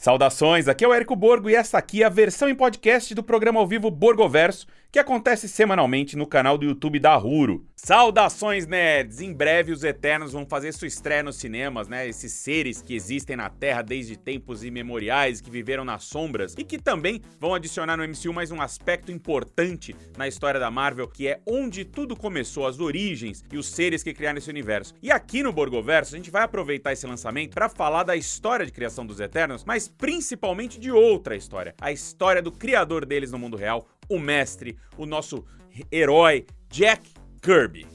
Saudações, aqui é o Érico Borgo e essa aqui é a versão em podcast do programa ao vivo Borgoverso, que acontece semanalmente no canal do YouTube da Ruro. Saudações, nerds! Em breve os Eternos vão fazer sua estreia nos cinemas, né? Esses seres que existem na Terra desde tempos imemoriais, que viveram nas sombras e que também vão adicionar no MCU mais um aspecto importante na história da Marvel, que é onde tudo começou, as origens e os seres que criaram esse universo. E aqui no Borgoverso a gente vai aproveitar esse lançamento para falar da história de criação dos Eternos, mas principalmente de outra história, a história do criador deles no mundo real, o mestre, o nosso herói Jack Kirby.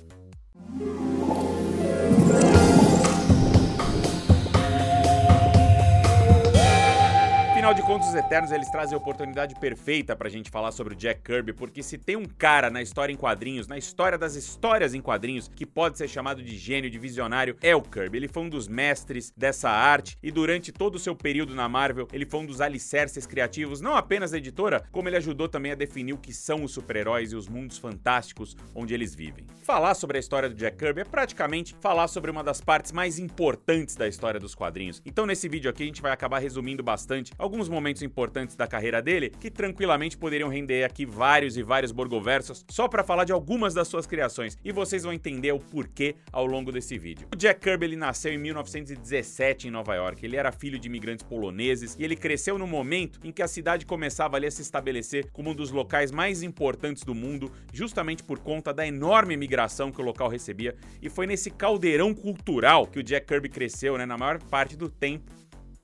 Afinal de contas, os Eternos eles trazem a oportunidade perfeita pra gente falar sobre o Jack Kirby, porque se tem um cara na história em quadrinhos, na história das histórias em quadrinhos, que pode ser chamado de gênio, de visionário, é o Kirby. Ele foi um dos mestres dessa arte e durante todo o seu período na Marvel, ele foi um dos alicerces criativos, não apenas da editora, como ele ajudou também a definir o que são os super-heróis e os mundos fantásticos onde eles vivem. Falar sobre a história do Jack Kirby é praticamente falar sobre uma das partes mais importantes da história dos quadrinhos. Então, nesse vídeo aqui, a gente vai acabar resumindo bastante alguns momentos importantes da carreira dele que tranquilamente poderiam render aqui vários e vários Borgoversos só para falar de algumas das suas criações e vocês vão entender o porquê ao longo desse vídeo. O Jack Kirby ele nasceu em 1917 em Nova York. Ele era filho de imigrantes poloneses e ele cresceu no momento em que a cidade começava ali a se estabelecer como um dos locais mais importantes do mundo, justamente por conta da enorme imigração que o local recebia. E foi nesse caldeirão cultural que o Jack Kirby cresceu, né, na maior parte do tempo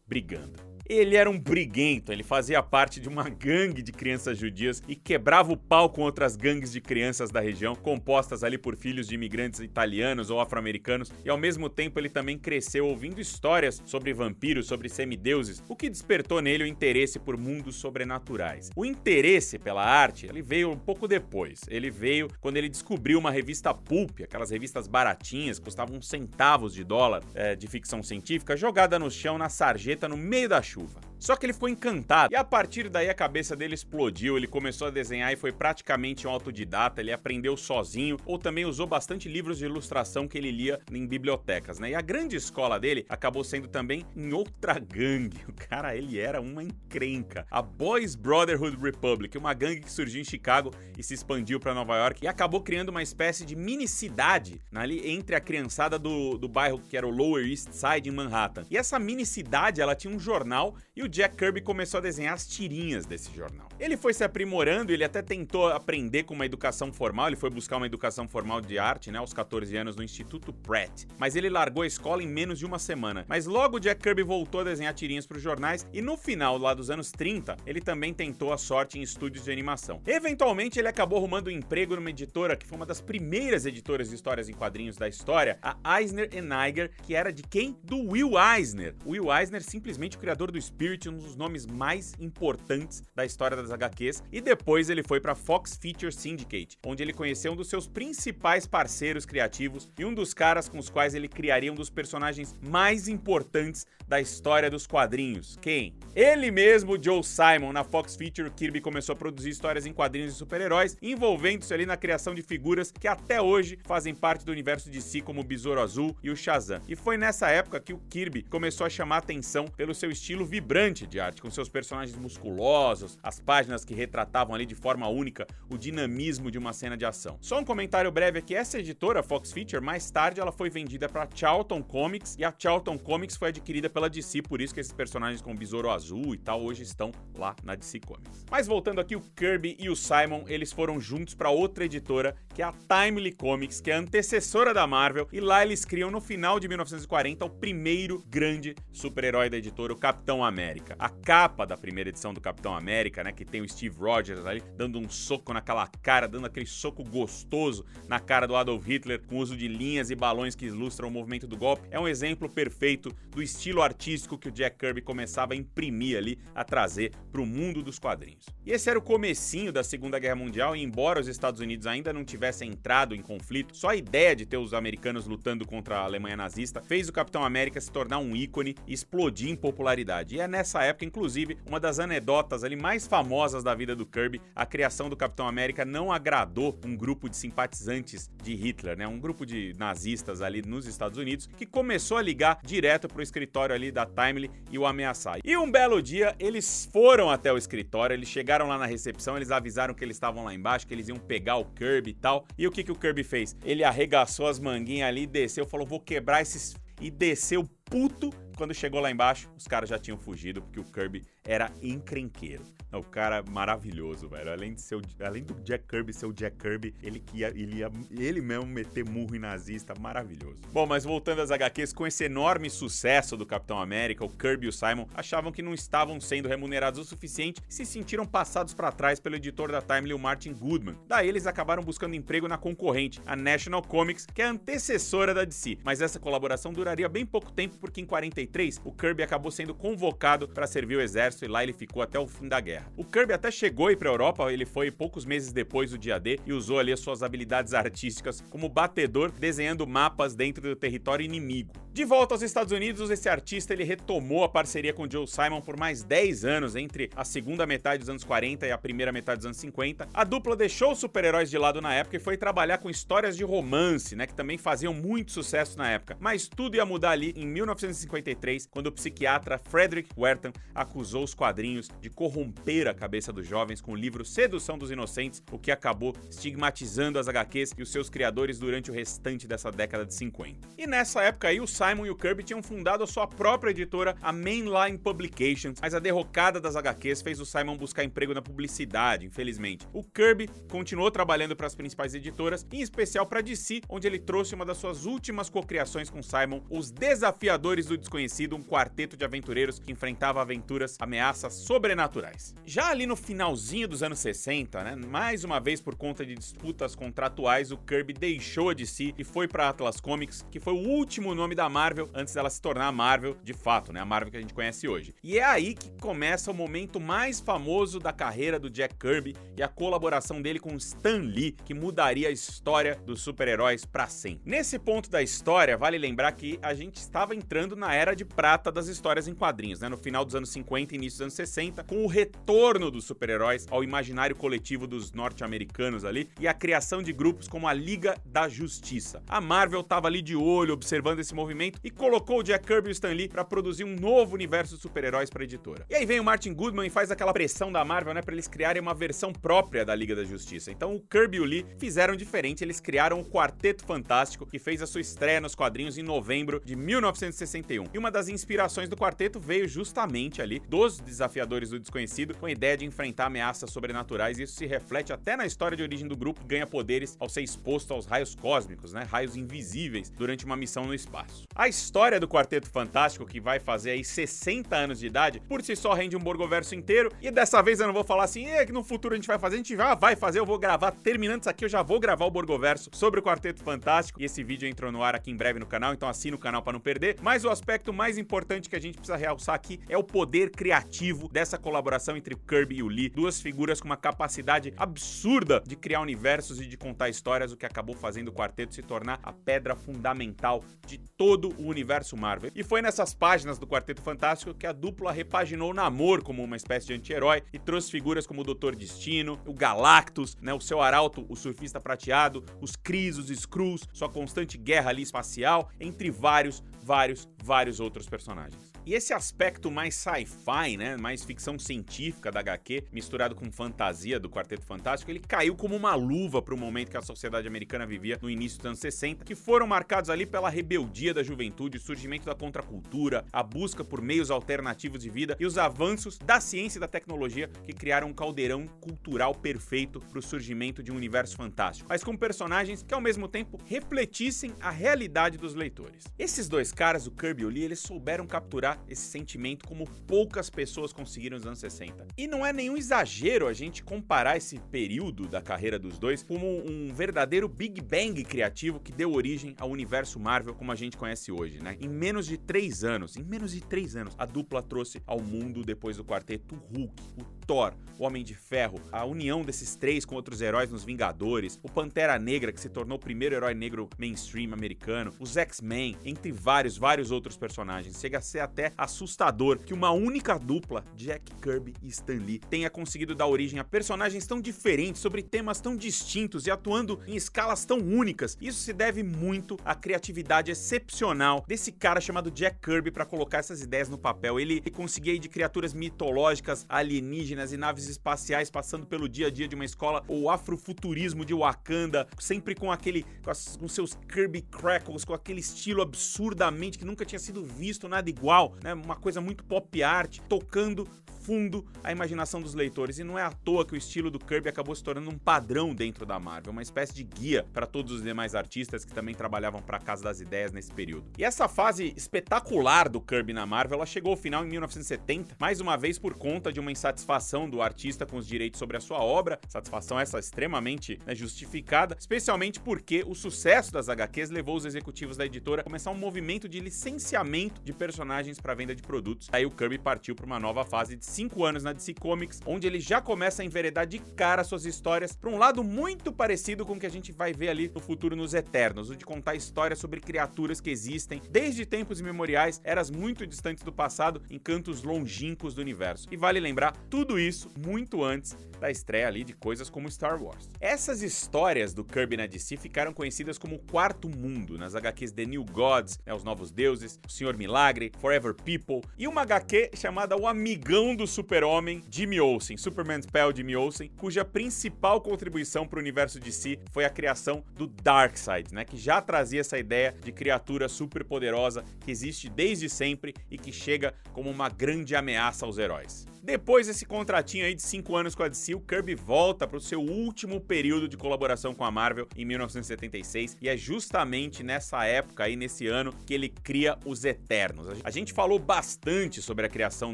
brigando. Ele era um briguento, ele fazia parte de uma gangue de crianças judias e quebrava o pau com outras gangues de crianças da região, compostas ali por filhos de imigrantes italianos ou afro-americanos, e ao mesmo tempo ele também cresceu ouvindo histórias sobre vampiros, sobre semideuses, o que despertou nele o interesse por mundos sobrenaturais. O interesse pela arte, ele veio um pouco depois. Ele veio quando ele descobriu uma revista pulp, aquelas revistas baratinhas, custavam centavos de dólar, é, de ficção científica, jogada no chão na sarjeta no meio da chuva chuva. Só que ele ficou encantado e a partir daí a cabeça dele explodiu, ele começou a desenhar e foi praticamente um autodidata, ele aprendeu sozinho ou também usou bastante livros de ilustração que ele lia em bibliotecas, né? E a grande escola dele acabou sendo também em outra gangue. O cara, ele era uma encrenca. A Boys Brotherhood Republic, uma gangue que surgiu em Chicago e se expandiu para Nova York e acabou criando uma espécie de mini cidade ali entre a criançada do, do bairro que era o Lower East Side em Manhattan. E essa mini cidade, ela tinha um jornal e o Jack Kirby começou a desenhar as tirinhas desse jornal. Ele foi se aprimorando, ele até tentou aprender com uma educação formal, ele foi buscar uma educação formal de arte, né, aos 14 anos no Instituto Pratt, mas ele largou a escola em menos de uma semana. Mas logo Jack Kirby voltou a desenhar tirinhas para os jornais e no final lá dos anos 30, ele também tentou a sorte em estúdios de animação. Eventualmente ele acabou arrumando um emprego numa editora que foi uma das primeiras editoras de histórias em quadrinhos da história, a Eisner Niger, que era de quem? Do Will Eisner. O Will Eisner, simplesmente o criador do Spirit um dos nomes mais importantes da história das HQs, e depois ele foi para Fox Feature Syndicate, onde ele conheceu um dos seus principais parceiros criativos e um dos caras com os quais ele criaria um dos personagens mais importantes da história dos quadrinhos. Quem? Ele mesmo, Joe Simon, na Fox Feature, Kirby começou a produzir histórias em quadrinhos de super-heróis, envolvendo-se ali na criação de figuras que até hoje fazem parte do universo de si, como o Besouro Azul e o Shazam. E foi nessa época que o Kirby começou a chamar atenção pelo seu estilo vibrante de arte, com seus personagens musculosos, as páginas que retratavam ali de forma única o dinamismo de uma cena de ação. Só um comentário breve aqui, essa editora, Fox Feature, mais tarde ela foi vendida para Charlton Comics e a Charlton Comics foi adquirida pela DC, por isso que esses personagens com Besouro Azul e tal hoje estão lá na DC Comics. Mas voltando aqui, o Kirby e o Simon, eles foram juntos para outra editora, que é a Timely Comics, que é a antecessora da Marvel, e lá eles criam no final de 1940 o primeiro grande super-herói da editora, o Capitão América. A capa da primeira edição do Capitão América, né, que tem o Steve Rogers ali dando um soco naquela cara, dando aquele soco gostoso na cara do Adolf Hitler, com uso de linhas e balões que ilustram o movimento do golpe, é um exemplo perfeito do estilo artístico que o Jack Kirby começava a imprimir ali, a trazer para o mundo dos quadrinhos. E esse era o comecinho da Segunda Guerra Mundial e embora os Estados Unidos ainda não tivessem entrado em conflito, só a ideia de ter os americanos lutando contra a Alemanha nazista fez o Capitão América se tornar um ícone e explodir em popularidade. E é nessa nessa época, inclusive, uma das anedotas ali mais famosas da vida do Kirby, a criação do Capitão América não agradou um grupo de simpatizantes de Hitler, né? Um grupo de nazistas ali nos Estados Unidos que começou a ligar direto pro escritório ali da Timely e o ameaçar. E um belo dia eles foram até o escritório, eles chegaram lá na recepção, eles avisaram que eles estavam lá embaixo, que eles iam pegar o Kirby e tal. E o que que o Kirby fez? Ele arregaçou as manguinhas ali, desceu, falou: "Vou quebrar esses e desceu puto. Quando chegou lá embaixo, os caras já tinham fugido porque o Kirby era encrenqueiro. O cara maravilhoso, velho. Além, de além do Jack Kirby ser o Jack Kirby, ele, ia, ele ia ele mesmo meter murro em nazista, maravilhoso. Bom, mas voltando às HQs, com esse enorme sucesso do Capitão América, o Kirby e o Simon achavam que não estavam sendo remunerados o suficiente e se sentiram passados para trás pelo editor da Timely, o Martin Goodman. Daí eles acabaram buscando emprego na concorrente, a National Comics, que é antecessora da DC. Mas essa colaboração duraria bem pouco tempo porque em 43 o Kirby acabou sendo convocado para servir o exército e lá ele ficou até o fim da guerra. O Kirby até chegou aí pra Europa, ele foi poucos meses depois do dia D e usou ali as suas habilidades artísticas como batedor, desenhando mapas dentro do território inimigo. De volta aos Estados Unidos, esse artista ele retomou a parceria com Joe Simon por mais 10 anos, entre a segunda metade dos anos 40 e a primeira metade dos anos 50. A dupla deixou os super-heróis de lado na época e foi trabalhar com histórias de romance, né, que também faziam muito sucesso na época. Mas tudo ia mudar ali em 1953, quando o psiquiatra Frederick Wertham acusou os quadrinhos de corromper a cabeça dos jovens com o livro Sedução dos Inocentes, o que acabou estigmatizando as HQs e os seus criadores durante o restante dessa década de 50. E nessa época aí, o Simon e o Kirby tinham fundado a sua própria editora, a Mainline Publications, mas a derrocada das HQs fez o Simon buscar emprego na publicidade, infelizmente. O Kirby continuou trabalhando para as principais editoras, em especial para DC, onde ele trouxe uma das suas últimas cocriações com Simon, Os Desafiadores do Desconhecido, um quarteto de aventureiros que enfrentava aventuras, ameaças sobrenaturais. Já ali no finalzinho dos anos 60, né, mais uma vez por conta de disputas contratuais, o Kirby deixou a DC e foi para Atlas Comics, que foi o último nome da Marvel antes dela se tornar a Marvel de fato, né? A Marvel que a gente conhece hoje. E é aí que começa o momento mais famoso da carreira do Jack Kirby e a colaboração dele com Stan Lee, que mudaria a história dos super-heróis para sempre. Nesse ponto da história, vale lembrar que a gente estava entrando na era de prata das histórias em quadrinhos, né? No final dos anos 50 e início dos anos 60, com o retorno dos super-heróis ao imaginário coletivo dos norte-americanos ali e a criação de grupos como a Liga da Justiça. A Marvel estava ali de olho observando esse movimento e colocou o Jack Kirby e o Stan Lee para produzir um novo universo de super-heróis para editora. E aí vem o Martin Goodman e faz aquela pressão da Marvel, né, para eles criarem uma versão própria da Liga da Justiça. Então o Kirby e o Lee fizeram diferente, eles criaram o Quarteto Fantástico, que fez a sua estreia nos quadrinhos em novembro de 1961. E uma das inspirações do quarteto veio justamente ali dos desafiadores do desconhecido, com a ideia de enfrentar ameaças sobrenaturais, e isso se reflete até na história de origem do grupo, que ganha poderes ao ser exposto aos raios cósmicos, né, raios invisíveis, durante uma missão no espaço. A história do Quarteto Fantástico, que vai fazer aí 60 anos de idade, por si só rende um Borgoverso inteiro. E dessa vez eu não vou falar assim, é que no futuro a gente vai fazer, a gente já vai fazer, eu vou gravar. Terminando isso aqui, eu já vou gravar o Borgoverso sobre o Quarteto Fantástico. E esse vídeo entrou no ar aqui em breve no canal, então assina o canal para não perder. Mas o aspecto mais importante que a gente precisa realçar aqui é o poder criativo dessa colaboração entre o Kirby e o Lee. Duas figuras com uma capacidade absurda de criar universos e de contar histórias, o que acabou fazendo o quarteto se tornar a pedra fundamental de todo o universo Marvel. E foi nessas páginas do Quarteto Fantástico que a dupla repaginou o Namor como uma espécie de anti-herói e trouxe figuras como o Doutor Destino, o Galactus, né, o seu arauto, o surfista prateado, os Kree, os Skrulls, sua constante guerra ali espacial, entre vários, vários, vários outros personagens. E esse aspecto mais sci-fi, né, mais ficção científica da HQ, misturado com fantasia do Quarteto Fantástico, ele caiu como uma luva para o momento que a sociedade americana vivia no início dos anos 60, que foram marcados ali pela rebeldia da juventude, o surgimento da contracultura, a busca por meios alternativos de vida e os avanços da ciência e da tecnologia que criaram um caldeirão cultural perfeito para o surgimento de um universo fantástico, mas com personagens que ao mesmo tempo refletissem a realidade dos leitores. Esses dois caras, o Kirby e o Lee, eles souberam capturar esse sentimento como poucas pessoas conseguiram nos anos 60. E não é nenhum exagero a gente comparar esse período da carreira dos dois como um verdadeiro Big Bang criativo que deu origem ao universo Marvel como a gente conhece hoje, né? Em menos de três anos, em menos de três anos, a dupla trouxe ao mundo depois do quarteto Hulk, o Thor, o Homem de Ferro, a união desses três com outros heróis nos Vingadores, o Pantera Negra, que se tornou o primeiro herói negro mainstream americano, os X-Men, entre vários, vários outros personagens. Chega a ser até assustador que uma única dupla, Jack Kirby e Stan Lee, tenha conseguido dar origem a personagens tão diferentes, sobre temas tão distintos e atuando em escalas tão únicas. Isso se deve muito à criatividade excepcional desse cara chamado Jack Kirby para colocar essas ideias no papel. Ele conseguia ir de criaturas mitológicas, alienígenas e naves espaciais passando pelo dia a dia de uma escola, o afrofuturismo de Wakanda, sempre com aquele com, as, com seus Kirby Crackles, com aquele estilo absurdamente que nunca tinha sido visto nada igual, né? Uma coisa muito pop art, tocando fundo a imaginação dos leitores. E não é à toa que o estilo do Kirby acabou se tornando um padrão dentro da Marvel, uma espécie de guia para todos os demais artistas que também trabalhavam para a Casa das Ideias nesse período. E essa fase espetacular do Kirby na Marvel, ela chegou ao final em 1970, mais uma vez por conta de uma insatisfação do artista com os direitos sobre a sua obra, satisfação essa extremamente né, justificada, especialmente porque o sucesso das HQs levou os executivos da editora a começar um movimento de licenciamento de personagens para venda de produtos. Aí o Kirby partiu para uma nova fase de cinco anos na DC Comics, onde ele já começa a enveredar de cara suas histórias para um lado muito parecido com o que a gente vai ver ali no futuro nos Eternos, o de contar histórias sobre criaturas que existem desde tempos imemoriais, eras muito distantes do passado, em cantos longínquos do universo. E vale lembrar tudo isso muito antes da estreia ali de coisas como Star Wars. Essas histórias do Kirby na DC ficaram conhecidas como o Quarto Mundo, nas HQs The New Gods, né, Os Novos Deuses, O Senhor Milagre, Forever People, e uma HQ chamada O Amigão do Super-Homem, Jimmy Olsen, Superman Spell Jimmy Olsen, cuja principal contribuição para o universo DC foi a criação do Darkseid, né, que já trazia essa ideia de criatura super poderosa que existe desde sempre e que chega como uma grande ameaça aos heróis. Depois desse contratinho aí de 5 anos com a DC, o Kirby volta para o seu último período de colaboração com a Marvel em 1976 e é justamente nessa época aí, nesse ano, que ele cria os Eternos. A gente falou bastante sobre a criação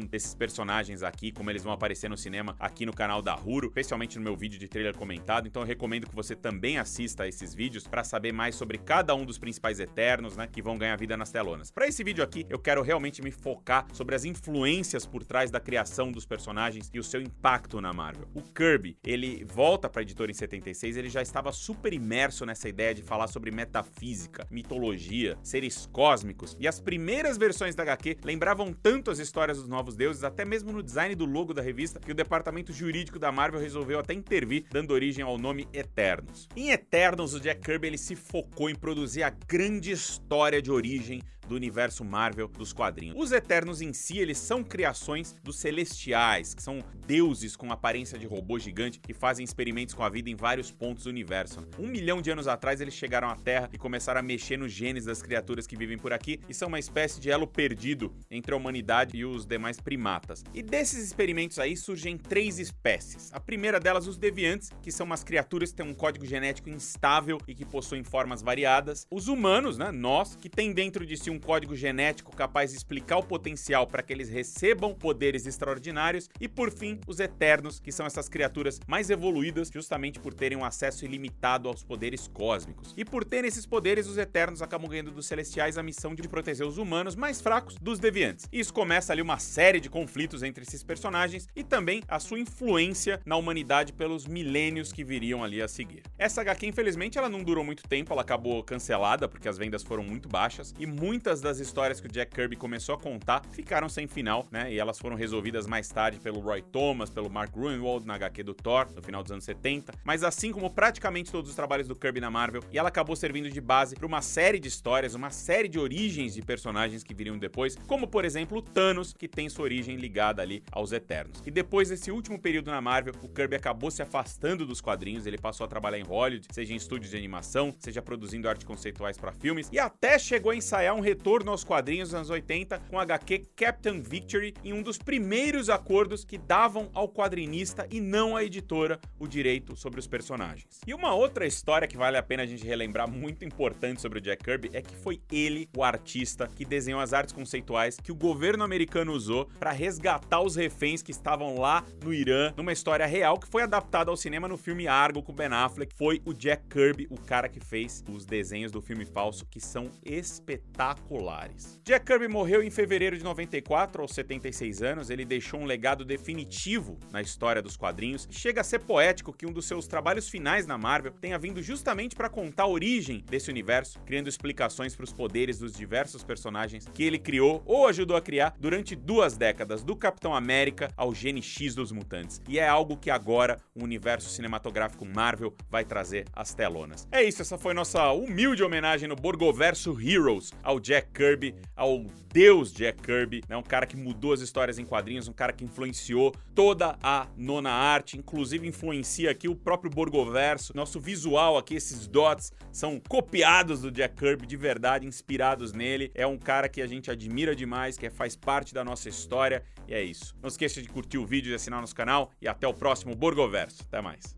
desses personagens aqui, como eles vão aparecer no cinema aqui no canal da Huro, especialmente no meu vídeo de trailer comentado, então eu recomendo que você também assista a esses vídeos para saber mais sobre cada um dos principais Eternos, né, que vão ganhar vida nas telonas. Para esse vídeo aqui, eu quero realmente me focar sobre as influências por trás da criação dos personagens e o seu impacto na Marvel. O Kirby, ele volta para a editora em 76, ele já estava super imerso nessa ideia de falar sobre metafísica, mitologia, seres cósmicos, e as primeiras versões da HQ lembravam tanto as histórias dos novos deuses, até mesmo no design do logo da revista, que o departamento jurídico da Marvel resolveu até intervir, dando origem ao nome Eternos. Em Eternos, o Jack Kirby ele se focou em produzir a grande história de origem do universo Marvel dos quadrinhos. Os Eternos em si, eles são criações dos Celestiais, que são deuses com aparência de robô gigante que fazem experimentos com a vida em vários pontos do universo. Um milhão de anos atrás, eles chegaram à Terra e começaram a mexer nos genes das criaturas que vivem por aqui e são uma espécie de elo perdido entre a humanidade e os demais primatas. E desses experimentos aí surgem três espécies. A primeira delas, os Deviantes, que são umas criaturas que têm um código genético instável e que possuem formas variadas. Os humanos, né, nós, que tem dentro de si um um código genético capaz de explicar o potencial para que eles recebam poderes extraordinários, e por fim, os Eternos, que são essas criaturas mais evoluídas justamente por terem um acesso ilimitado aos poderes cósmicos. E por terem esses poderes, os Eternos acabam ganhando dos Celestiais a missão de proteger os humanos mais fracos dos Deviantes. E isso começa ali uma série de conflitos entre esses personagens e também a sua influência na humanidade pelos milênios que viriam ali a seguir. Essa HQ, infelizmente, ela não durou muito tempo, ela acabou cancelada porque as vendas foram muito baixas e muitas muitas das histórias que o Jack Kirby começou a contar ficaram sem final, né? E elas foram resolvidas mais tarde pelo Roy Thomas, pelo Mark Gruenwald na HQ do Thor, no final dos anos 70. Mas assim como praticamente todos os trabalhos do Kirby na Marvel, e ela acabou servindo de base para uma série de histórias, uma série de origens de personagens que viriam depois, como por exemplo o Thanos, que tem sua origem ligada ali aos Eternos. E depois desse último período na Marvel, o Kirby acabou se afastando dos quadrinhos, ele passou a trabalhar em Hollywood, seja em estúdios de animação, seja produzindo arte conceituais para filmes, e até chegou a ensaiar um retorno aos quadrinhos dos anos 80 com a HQ Captain Victory em um dos primeiros acordos que davam ao quadrinista e não à editora o direito sobre os personagens. E uma outra história que vale a pena a gente relembrar muito importante sobre o Jack Kirby é que foi ele, o artista, que desenhou as artes conceituais que o governo americano usou para resgatar os reféns que estavam lá no Irã, numa história real que foi adaptada ao cinema no filme Argo com Ben Affleck. Foi o Jack Kirby, o cara que fez os desenhos do filme falso que são espetaculares espetaculares. Jack Kirby morreu em fevereiro de 94, aos 76 anos. Ele deixou um legado definitivo na história dos quadrinhos. Chega a ser poético que um dos seus trabalhos finais na Marvel tenha vindo justamente para contar a origem desse universo, criando explicações para os poderes dos diversos personagens que ele criou ou ajudou a criar durante duas décadas, do Capitão América ao Gene X dos Mutantes. E é algo que agora o universo cinematográfico Marvel vai trazer às telonas. É isso, essa foi nossa humilde homenagem no Borgoverso Heroes ao Jack Kirby, ao deus Jack Kirby, né? um cara que mudou as histórias em quadrinhos, um cara que influenciou toda a nona arte, inclusive influencia aqui o próprio Borgoverso. Nosso visual aqui, esses dots, são copiados do Jack Kirby de verdade, inspirados nele. É um cara que a gente admira demais, que faz parte da nossa história, e é isso. Não esqueça de curtir o vídeo e assinar nosso canal, e até o próximo Borgoverso. Até mais.